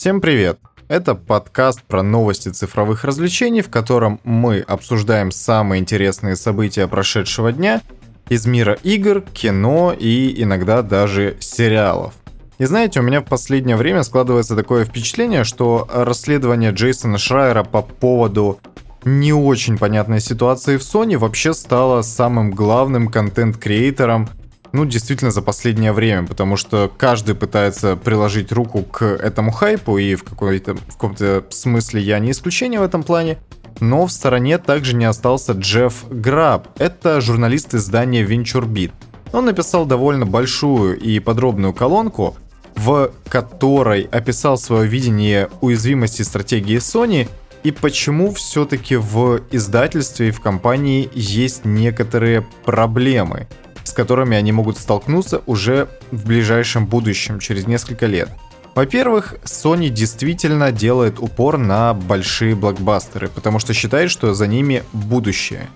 Всем привет! Это подкаст про новости цифровых развлечений, в котором мы обсуждаем самые интересные события прошедшего дня из мира игр, кино и иногда даже сериалов. И знаете, у меня в последнее время складывается такое впечатление, что расследование Джейсона Шрайера по поводу не очень понятной ситуации в Sony вообще стало самым главным контент-креатором ну, действительно, за последнее время, потому что каждый пытается приложить руку к этому хайпу, и в, какой-то, в каком-то смысле я не исключение в этом плане. Но в стороне также не остался Джефф Граб. Это журналист издания VentureBeat. Он написал довольно большую и подробную колонку, в которой описал свое видение уязвимости стратегии Sony и почему все-таки в издательстве и в компании есть некоторые проблемы – которыми они могут столкнуться уже в ближайшем будущем, через несколько лет. Во-первых, Sony действительно делает упор на большие блокбастеры, потому что считает, что за ними будущее.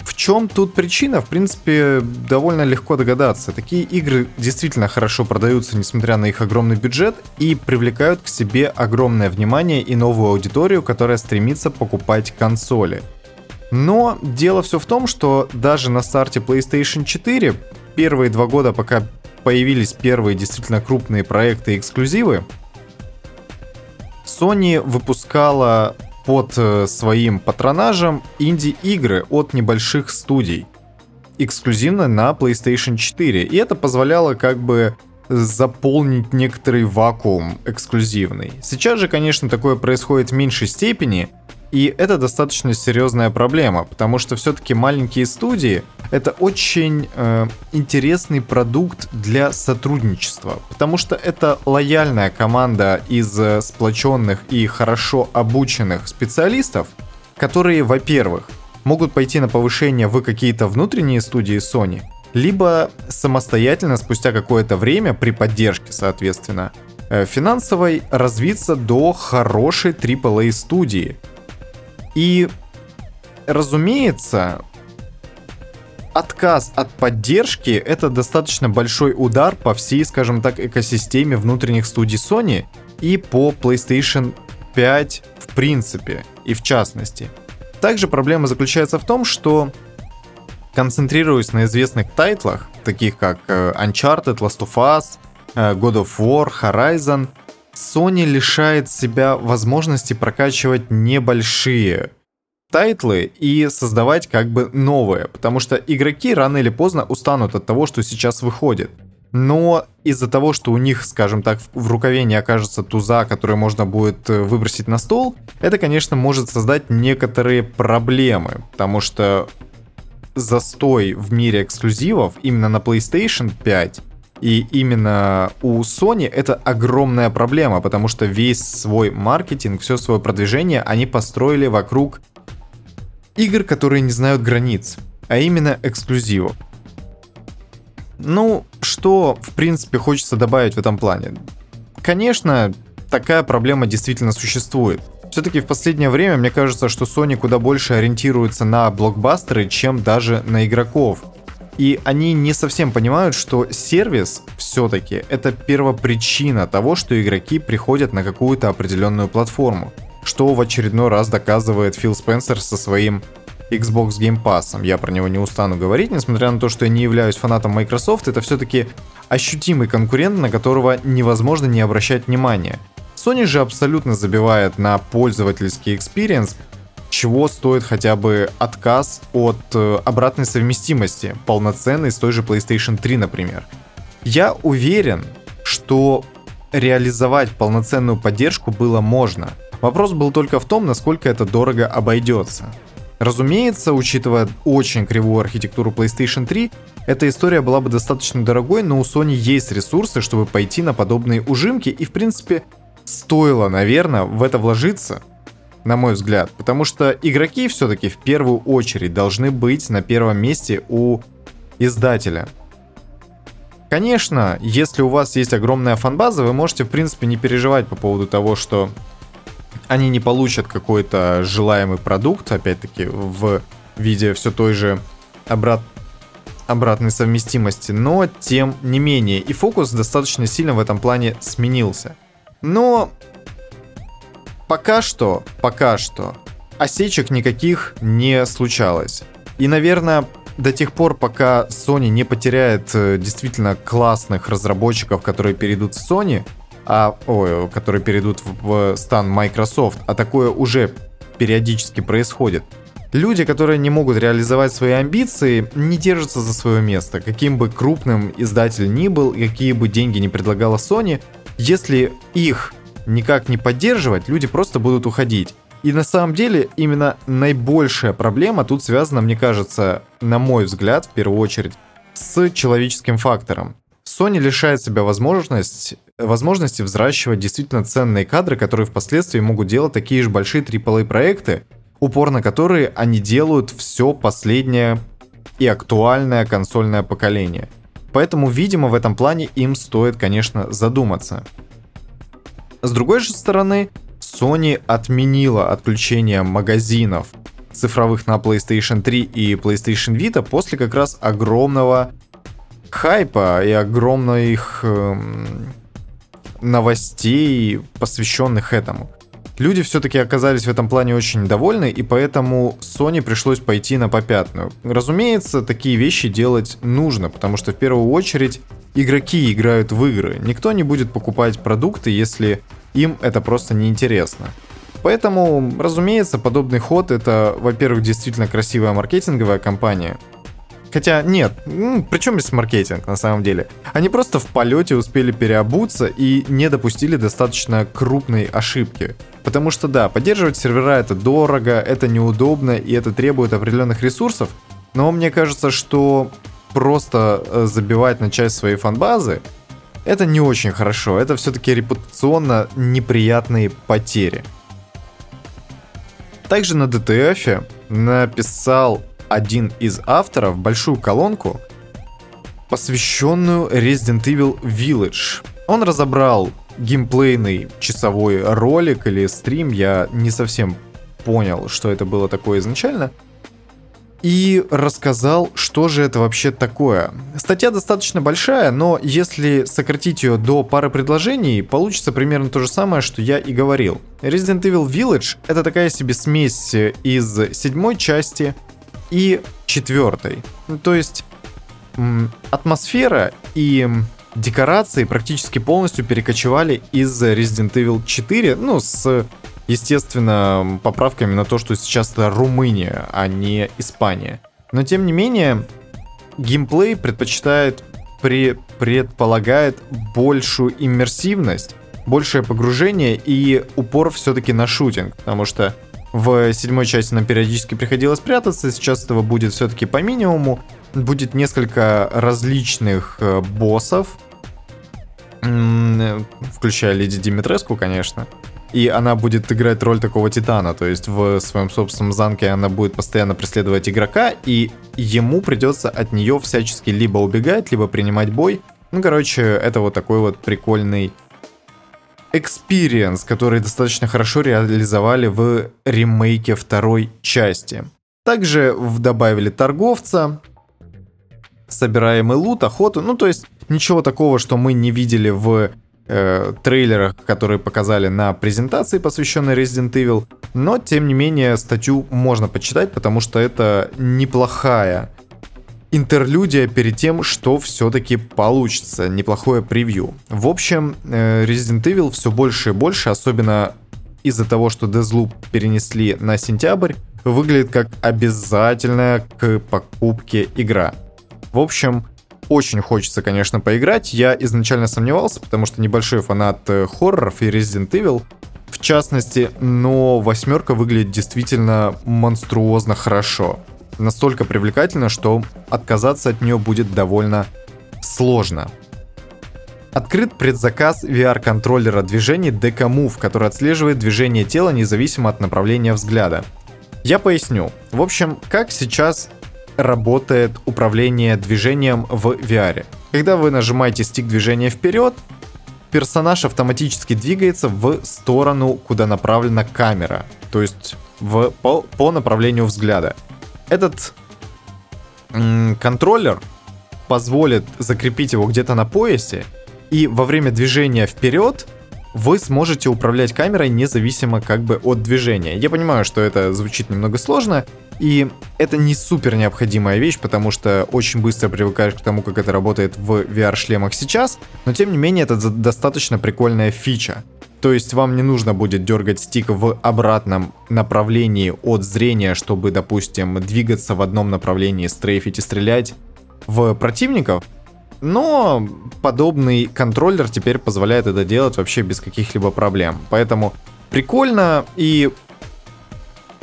В чем тут причина? В принципе, довольно легко догадаться. Такие игры действительно хорошо продаются, несмотря на их огромный бюджет, и привлекают к себе огромное внимание и новую аудиторию, которая стремится покупать консоли. Но дело все в том, что даже на старте PlayStation 4, первые два года, пока появились первые действительно крупные проекты и эксклюзивы, Sony выпускала под э, своим патронажем инди-игры от небольших студий, эксклюзивно на PlayStation 4. И это позволяло как бы заполнить некоторый вакуум эксклюзивный. Сейчас же, конечно, такое происходит в меньшей степени, и это достаточно серьезная проблема, потому что все-таки маленькие студии это очень э, интересный продукт для сотрудничества, потому что это лояльная команда из э, сплоченных и хорошо обученных специалистов, которые, во-первых, могут пойти на повышение в какие-то внутренние студии Sony, либо самостоятельно спустя какое-то время при поддержке, соответственно, э, финансовой развиться до хорошей AAA студии, и, разумеется, отказ от поддержки это достаточно большой удар по всей, скажем так, экосистеме внутренних студий Sony и по PlayStation 5 в принципе и в частности. Также проблема заключается в том, что концентрируясь на известных тайтлах, таких как э, Uncharted, Last of Us, э, God of War, Horizon, Sony лишает себя возможности прокачивать небольшие тайтлы и создавать как бы новые, потому что игроки рано или поздно устанут от того, что сейчас выходит. Но из-за того, что у них, скажем так, в рукаве не окажется туза, который можно будет э, выбросить на стол, это, конечно, может создать некоторые проблемы, потому что застой в мире эксклюзивов именно на PlayStation 5 и именно у Sony это огромная проблема, потому что весь свой маркетинг, все свое продвижение они построили вокруг игр, которые не знают границ, а именно эксклюзивов. Ну, что, в принципе, хочется добавить в этом плане? Конечно, такая проблема действительно существует. Все-таки в последнее время мне кажется, что Sony куда больше ориентируется на блокбастеры, чем даже на игроков. И они не совсем понимают, что сервис все-таки это первопричина того, что игроки приходят на какую-то определенную платформу. Что в очередной раз доказывает Фил Спенсер со своим Xbox Game Pass. Я про него не устану говорить, несмотря на то, что я не являюсь фанатом Microsoft, это все-таки ощутимый конкурент, на которого невозможно не обращать внимания. Sony же абсолютно забивает на пользовательский experience, чего стоит хотя бы отказ от э, обратной совместимости, полноценной с той же PlayStation 3, например. Я уверен, что реализовать полноценную поддержку было можно. Вопрос был только в том, насколько это дорого обойдется. Разумеется, учитывая очень кривую архитектуру PlayStation 3, эта история была бы достаточно дорогой, но у Sony есть ресурсы, чтобы пойти на подобные ужимки, и в принципе стоило, наверное, в это вложиться – на мой взгляд. Потому что игроки все-таки в первую очередь должны быть на первом месте у издателя. Конечно, если у вас есть огромная фанбаза, вы можете, в принципе, не переживать по поводу того, что они не получат какой-то желаемый продукт, опять-таки, в виде все той же обрат... обратной совместимости, но тем не менее, и фокус достаточно сильно в этом плане сменился. Но пока что, пока что осечек никаких не случалось. И, наверное, до тех пор, пока Sony не потеряет э, действительно классных разработчиков, которые перейдут в Sony, а, ой, которые перейдут в, в стан Microsoft, а такое уже периодически происходит, люди, которые не могут реализовать свои амбиции, не держатся за свое место. Каким бы крупным издатель ни был, какие бы деньги не предлагала Sony, если их никак не поддерживать, люди просто будут уходить. И на самом деле именно наибольшая проблема тут связана, мне кажется, на мой взгляд, в первую очередь, с человеческим фактором. Sony лишает себя возможность, возможности взращивать действительно ценные кадры, которые впоследствии могут делать такие же большие AAA проекты, упор на которые они делают все последнее и актуальное консольное поколение. Поэтому, видимо, в этом плане им стоит, конечно, задуматься. С другой же стороны, Sony отменила отключение магазинов цифровых на PlayStation 3 и PlayStation Vita после как раз огромного хайпа и огромных эм, новостей, посвященных этому. Люди все-таки оказались в этом плане очень довольны, и поэтому Sony пришлось пойти на попятную. Разумеется, такие вещи делать нужно, потому что в первую очередь игроки играют в игры. Никто не будет покупать продукты, если им это просто неинтересно. Поэтому, разумеется, подобный ход это, во-первых, действительно красивая маркетинговая кампания. Хотя нет, причем здесь маркетинг на самом деле. Они просто в полете успели переобуться и не допустили достаточно крупной ошибки. Потому что да, поддерживать сервера это дорого, это неудобно и это требует определенных ресурсов. Но мне кажется, что просто э, забивать на часть своей фанбазы это не очень хорошо, это все-таки репутационно неприятные потери. Также на DTF написал один из авторов большую колонку, посвященную Resident Evil Village. Он разобрал геймплейный часовой ролик или стрим, я не совсем понял, что это было такое изначально, и рассказал, что же это вообще такое. Статья достаточно большая, но если сократить ее до пары предложений, получится примерно то же самое, что я и говорил. Resident Evil Village — это такая себе смесь из седьмой части и четвертой. То есть атмосфера и декорации практически полностью перекочевали из Resident Evil 4, ну, с естественно, поправками на то, что сейчас это Румыния, а не Испания. Но тем не менее, геймплей предпочитает, при, предполагает большую иммерсивность, большее погружение и упор все-таки на шутинг, потому что в седьмой части нам периодически приходилось прятаться, сейчас этого будет все-таки по минимуму. Будет несколько различных э, боссов, включая Леди Димитреску, конечно и она будет играть роль такого титана, то есть в своем собственном замке она будет постоянно преследовать игрока, и ему придется от нее всячески либо убегать, либо принимать бой. Ну, короче, это вот такой вот прикольный experience, который достаточно хорошо реализовали в ремейке второй части. Также добавили торговца, собираемый лут, охоту, ну то есть ничего такого, что мы не видели в э, трейлерах, которые показали на презентации, посвященной Resident Evil. Но, тем не менее, статью можно почитать, потому что это неплохая интерлюдия перед тем, что все-таки получится. Неплохое превью. В общем, э, Resident Evil все больше и больше, особенно из-за того, что Deathloop перенесли на сентябрь, выглядит как обязательная к покупке игра. В общем, очень хочется, конечно, поиграть. Я изначально сомневался, потому что небольшой фанат э, хорроров и Resident Evil, в частности, но восьмерка выглядит действительно монструозно хорошо. Настолько привлекательно, что отказаться от нее будет довольно сложно. Открыт предзаказ VR-контроллера движений DK Move, который отслеживает движение тела независимо от направления взгляда. Я поясню. В общем, как сейчас работает управление движением в VR. Когда вы нажимаете стик движения вперед, персонаж автоматически двигается в сторону, куда направлена камера, то есть в, по, по направлению взгляда. Этот м- контроллер позволит закрепить его где-то на поясе, и во время движения вперед вы сможете управлять камерой независимо как бы от движения. Я понимаю, что это звучит немного сложно, и это не супер необходимая вещь, потому что очень быстро привыкаешь к тому, как это работает в VR-шлемах сейчас, но тем не менее это достаточно прикольная фича. То есть вам не нужно будет дергать стик в обратном направлении от зрения, чтобы, допустим, двигаться в одном направлении, стрейфить и стрелять в противников. Но подобный контроллер теперь позволяет это делать вообще без каких-либо проблем. Поэтому прикольно и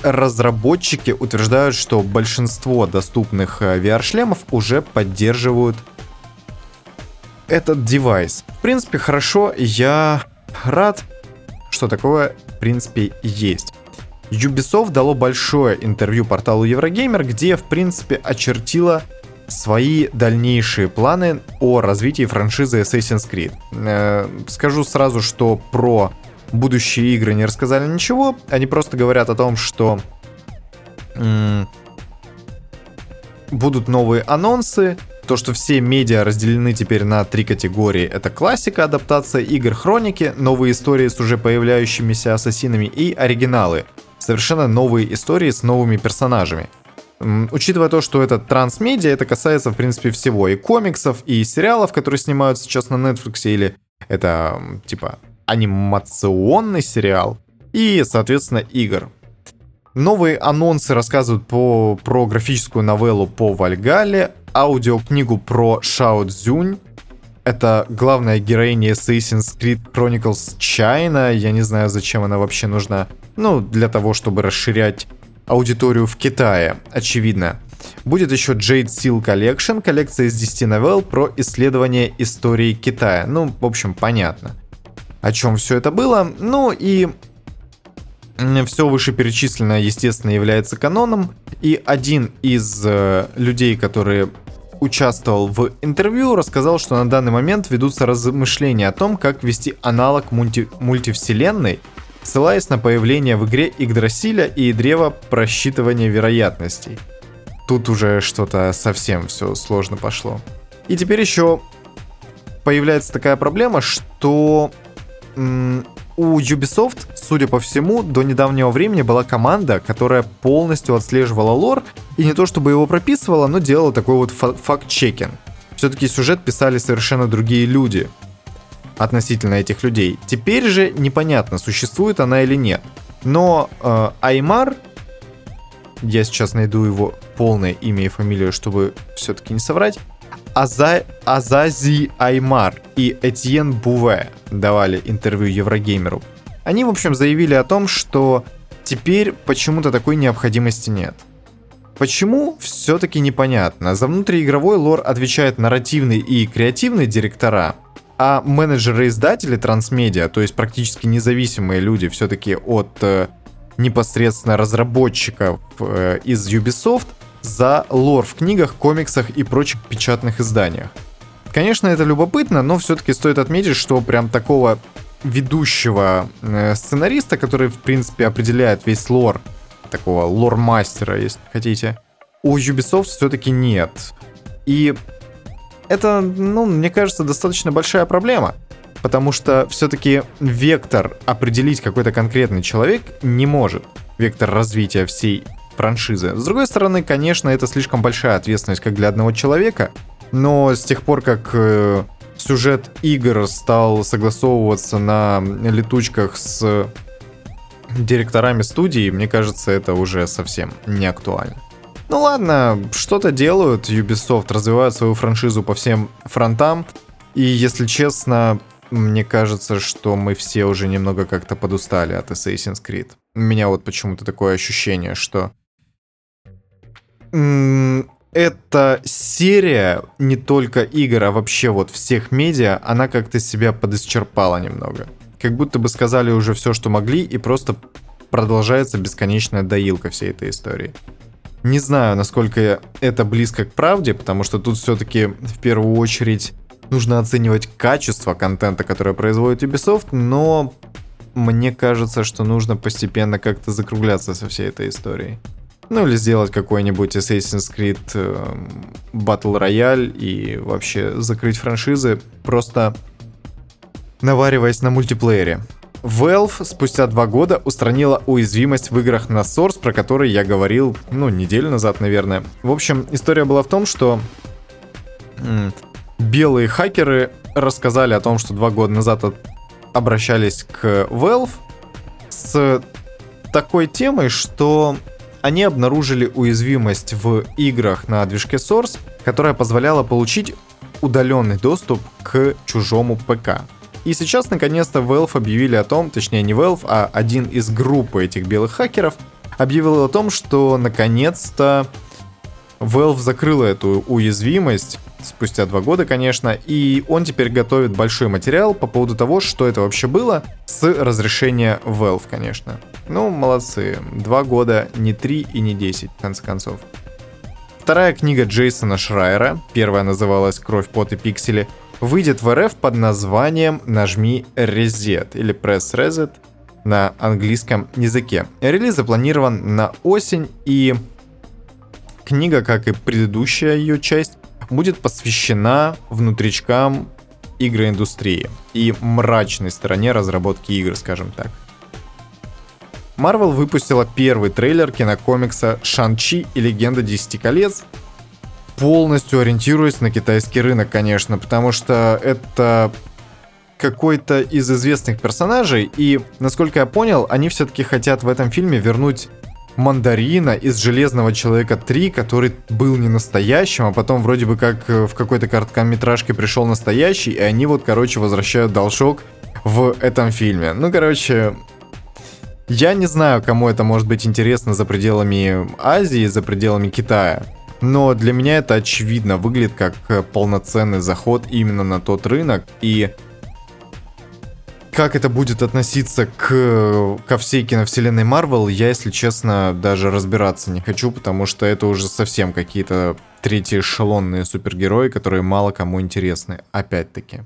разработчики утверждают, что большинство доступных э, VR-шлемов уже поддерживают этот девайс. В принципе, хорошо, я рад, что такое, в принципе, есть. Ubisoft дало большое интервью порталу Eurogamer, где, в принципе, очертила свои дальнейшие планы о развитии франшизы Assassin's Creed. Э, скажу сразу, что про будущие игры не рассказали ничего, они просто говорят о том, что будут новые анонсы, то, что все медиа разделены теперь на три категории. Это классика, адаптация игр, хроники, новые истории с уже появляющимися ассасинами и оригиналы. Совершенно новые истории с новыми персонажами. Учитывая то, что это трансмедиа, это касается, в принципе, всего. И комиксов, и сериалов, которые снимают сейчас на Netflix, или это, типа, анимационный сериал, и, соответственно, игр. Новые анонсы рассказывают по, про графическую новеллу по Вальгале, аудиокнигу про Шао Цзюнь. Это главная героиня Assassin's Creed Chronicles China. Я не знаю, зачем она вообще нужна. Ну, для того, чтобы расширять аудиторию в Китае, очевидно. Будет еще Jade Seal Collection, коллекция из 10 новелл про исследование истории Китая. Ну, в общем, понятно, о чем все это было. Ну и все вышеперечисленное, естественно, является каноном. И один из э, людей, который участвовал в интервью, рассказал, что на данный момент ведутся размышления о том, как вести аналог мульти мультивселенной, ссылаясь на появление в игре Игдрасиля и древа просчитывания вероятностей. Тут уже что-то совсем все сложно пошло. И теперь еще появляется такая проблема, что у Ubisoft, судя по всему, до недавнего времени была команда, которая полностью отслеживала лор, и не то чтобы его прописывала, но делала такой вот факт-чекинг. Все-таки сюжет писали совершенно другие люди относительно этих людей. Теперь же непонятно, существует она или нет. Но э, Аймар, я сейчас найду его полное имя и фамилию, чтобы все-таки не соврать, Аза... Азази Аймар и Этьен Буве давали интервью Еврогеймеру. Они, в общем, заявили о том, что теперь почему-то такой необходимости нет. Почему, все-таки непонятно. За внутриигровой лор отвечают нарративный и креативный директора, а менеджеры-издатели трансмедиа, то есть практически независимые люди все-таки от э, непосредственно разработчиков э, из Ubisoft, за лор в книгах, комиксах и прочих печатных изданиях. Конечно, это любопытно, но все-таки стоит отметить, что прям такого ведущего э, сценариста, который, в принципе, определяет весь лор, такого лор-мастера, если хотите, у Ubisoft все-таки нет. И это, ну, мне кажется, достаточно большая проблема. Потому что все-таки вектор определить какой-то конкретный человек не может. Вектор развития всей франшизы. С другой стороны, конечно, это слишком большая ответственность как для одного человека, но с тех пор, как э, сюжет игр стал согласовываться на летучках с директорами студии, мне кажется, это уже совсем не актуально. Ну ладно, что-то делают, Ubisoft развивает свою франшизу по всем фронтам, и если честно, мне кажется, что мы все уже немного как-то подустали от Assassin's Creed. У меня вот почему-то такое ощущение, что эта серия не только игр, а вообще вот всех медиа, она как-то себя подисчерпала немного. Как будто бы сказали уже все, что могли, и просто продолжается бесконечная доилка всей этой истории. Не знаю, насколько это близко к правде, потому что тут все-таки в первую очередь нужно оценивать качество контента, которое производит Ubisoft, но мне кажется, что нужно постепенно как-то закругляться со всей этой историей. Ну или сделать какой-нибудь Assassin's Creed э, Battle Royale и вообще закрыть франшизы. Просто навариваясь на мультиплеере. Valve спустя два года устранила уязвимость в играх на Source, про который я говорил, ну, неделю назад, наверное. В общем, история была в том, что белые хакеры рассказали о том, что два года назад обращались к Valve с такой темой, что они обнаружили уязвимость в играх на движке Source, которая позволяла получить удаленный доступ к чужому ПК. И сейчас, наконец-то, Valve объявили о том, точнее не Valve, а один из группы этих белых хакеров объявил о том, что, наконец-то, Valve закрыла эту уязвимость, спустя два года, конечно, и он теперь готовит большой материал по поводу того, что это вообще было, с разрешения Valve, конечно. Ну, молодцы. Два года, не три и не десять, в конце концов. Вторая книга Джейсона Шрайера, первая называлась «Кровь, пот и пиксели», выйдет в РФ под названием «Нажми Reset» или «Press Reset» на английском языке. Релиз запланирован на осень, и книга, как и предыдущая ее часть, будет посвящена внутричкам игроиндустрии и мрачной стороне разработки игр, скажем так. Marvel выпустила первый трейлер кинокомикса «Шан-Чи и легенда Десяти колец», полностью ориентируясь на китайский рынок, конечно, потому что это какой-то из известных персонажей, и, насколько я понял, они все-таки хотят в этом фильме вернуть Мандарина из Железного Человека 3, который был не настоящим, а потом вроде бы как э, в какой-то короткометражке пришел настоящий, и они вот, короче, возвращают должок в этом фильме. Ну, короче, я не знаю, кому это может быть интересно за пределами Азии, за пределами Китая. Но для меня это очевидно выглядит как э, полноценный заход именно на тот рынок. И как это будет относиться к, ко всей киновселенной Марвел, я, если честно, даже разбираться не хочу, потому что это уже совсем какие-то третьи эшелонные супергерои, которые мало кому интересны, опять-таки.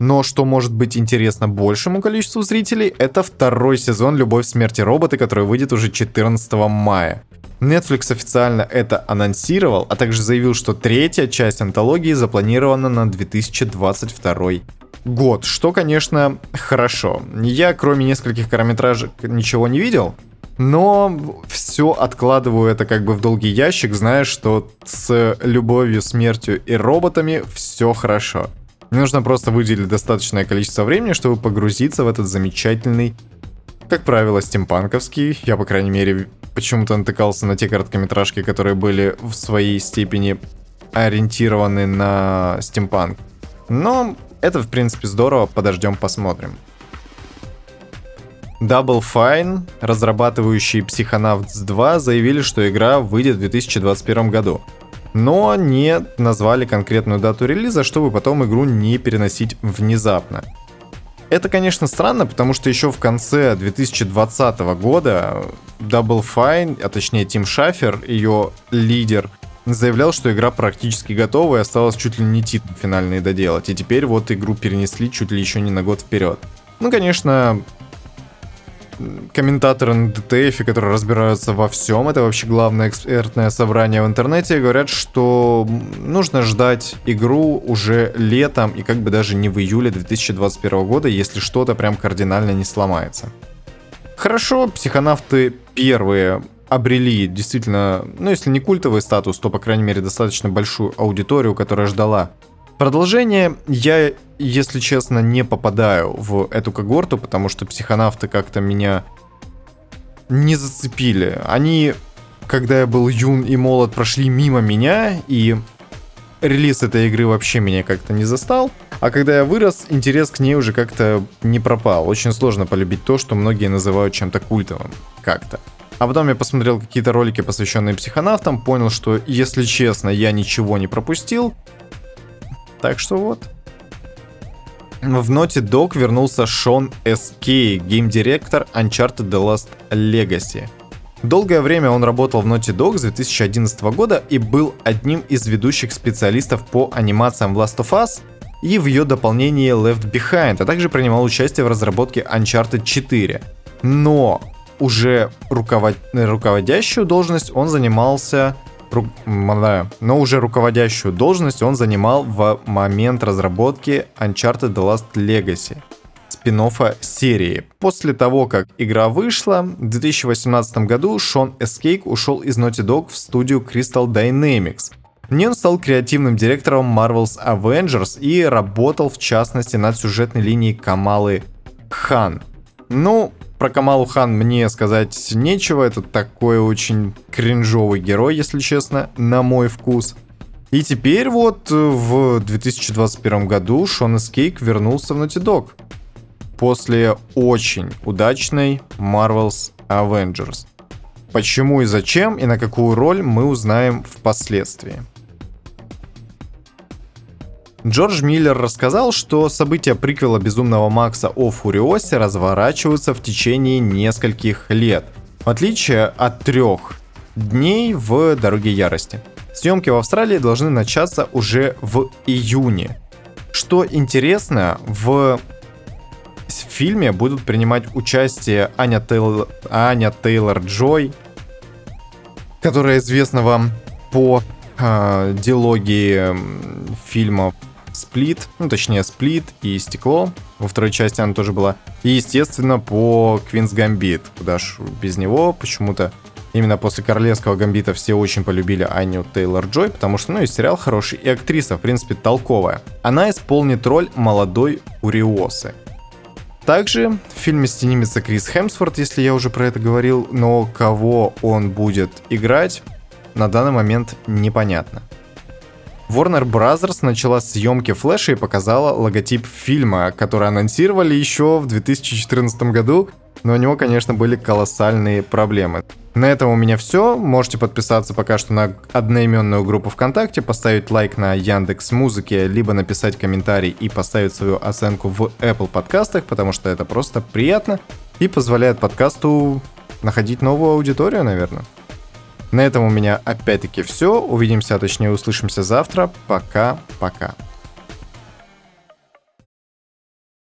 Но что может быть интересно большему количеству зрителей, это второй сезон «Любовь, смерти роботы», который выйдет уже 14 мая. Netflix официально это анонсировал, а также заявил, что третья часть антологии запланирована на 2022 год, что, конечно, хорошо. Я, кроме нескольких короткометражек, ничего не видел, но все откладываю это как бы в долгий ящик, зная, что с любовью, смертью и роботами все хорошо. Нужно просто выделить достаточное количество времени, чтобы погрузиться в этот замечательный, как правило, стимпанковский. Я, по крайней мере, почему-то натыкался на те короткометражки, которые были в своей степени ориентированы на стимпанк. Но это, в принципе, здорово, подождем, посмотрим. Double Fine, разрабатывающие Psychonauts 2, заявили, что игра выйдет в 2021 году. Но не назвали конкретную дату релиза, чтобы потом игру не переносить внезапно. Это, конечно, странно, потому что еще в конце 2020 года Double Fine, а точнее Тим Шафер, ее лидер, заявлял, что игра практически готова и осталось чуть ли не титул финальный доделать. И теперь вот игру перенесли чуть ли еще не на год вперед. Ну, конечно, комментаторы на DTF, которые разбираются во всем, это вообще главное экспертное собрание в интернете, говорят, что нужно ждать игру уже летом и как бы даже не в июле 2021 года, если что-то прям кардинально не сломается. Хорошо, психонавты первые обрели действительно, ну если не культовый статус, то, по крайней мере, достаточно большую аудиторию, которая ждала продолжение. Я, если честно, не попадаю в эту когорту, потому что психонавты как-то меня не зацепили. Они, когда я был юн и молод, прошли мимо меня, и релиз этой игры вообще меня как-то не застал. А когда я вырос, интерес к ней уже как-то не пропал. Очень сложно полюбить то, что многие называют чем-то культовым. Как-то. А потом я посмотрел какие-то ролики, посвященные психонавтам, понял, что, если честно, я ничего не пропустил. Так что вот. В Naughty Dog вернулся Шон С.Кей, гейм-директор Uncharted The Last Legacy. Долгое время он работал в Naughty Dog с 2011 года и был одним из ведущих специалистов по анимациям Last of Us и в ее дополнении Left Behind, а также принимал участие в разработке Uncharted 4. Но уже руковод... руководящую должность он занимался но уже руководящую должность он занимал в момент разработки Uncharted The Last Legacy спин серии. После того, как игра вышла, в 2018 году Шон Эскейк ушел из Naughty Dog в студию Crystal Dynamics. В ней он стал креативным директором Marvel's Avengers и работал в частности над сюжетной линией Камалы Хан. Ну, про Камалу Хан мне сказать нечего, это такой очень кринжовый герой, если честно, на мой вкус. И теперь вот в 2021 году Шон Эскейк вернулся в Naughty Dog после очень удачной Marvel's Avengers. Почему и зачем и на какую роль мы узнаем впоследствии. Джордж Миллер рассказал, что события приквела Безумного Макса о Фуриосе разворачиваются в течение нескольких лет, в отличие от трех дней в Дороге Ярости. Съемки в Австралии должны начаться уже в июне. Что интересно, в фильме будут принимать участие Аня, Тейл... Аня Тейлор-Джой, которая известна вам по э, дилогии фильмов Сплит, ну точнее Сплит и Стекло. Во второй части она тоже была. И, естественно, по Квинс Гамбит. Куда ж без него почему-то Именно после Королевского Гамбита все очень полюбили Аню Тейлор-Джой, потому что, ну, и сериал хороший, и актриса, в принципе, толковая. Она исполнит роль молодой Уриосы. Также в фильме снимется Крис Хемсворт, если я уже про это говорил, но кого он будет играть, на данный момент непонятно. Warner Bros. начала съемки Флэша и показала логотип фильма, который анонсировали еще в 2014 году, но у него, конечно, были колоссальные проблемы. На этом у меня все. Можете подписаться пока что на одноименную группу ВКонтакте, поставить лайк на Яндекс Музыке, либо написать комментарий и поставить свою оценку в Apple подкастах, потому что это просто приятно и позволяет подкасту находить новую аудиторию, наверное. На этом у меня опять-таки все. Увидимся, а точнее услышимся завтра. Пока-пока.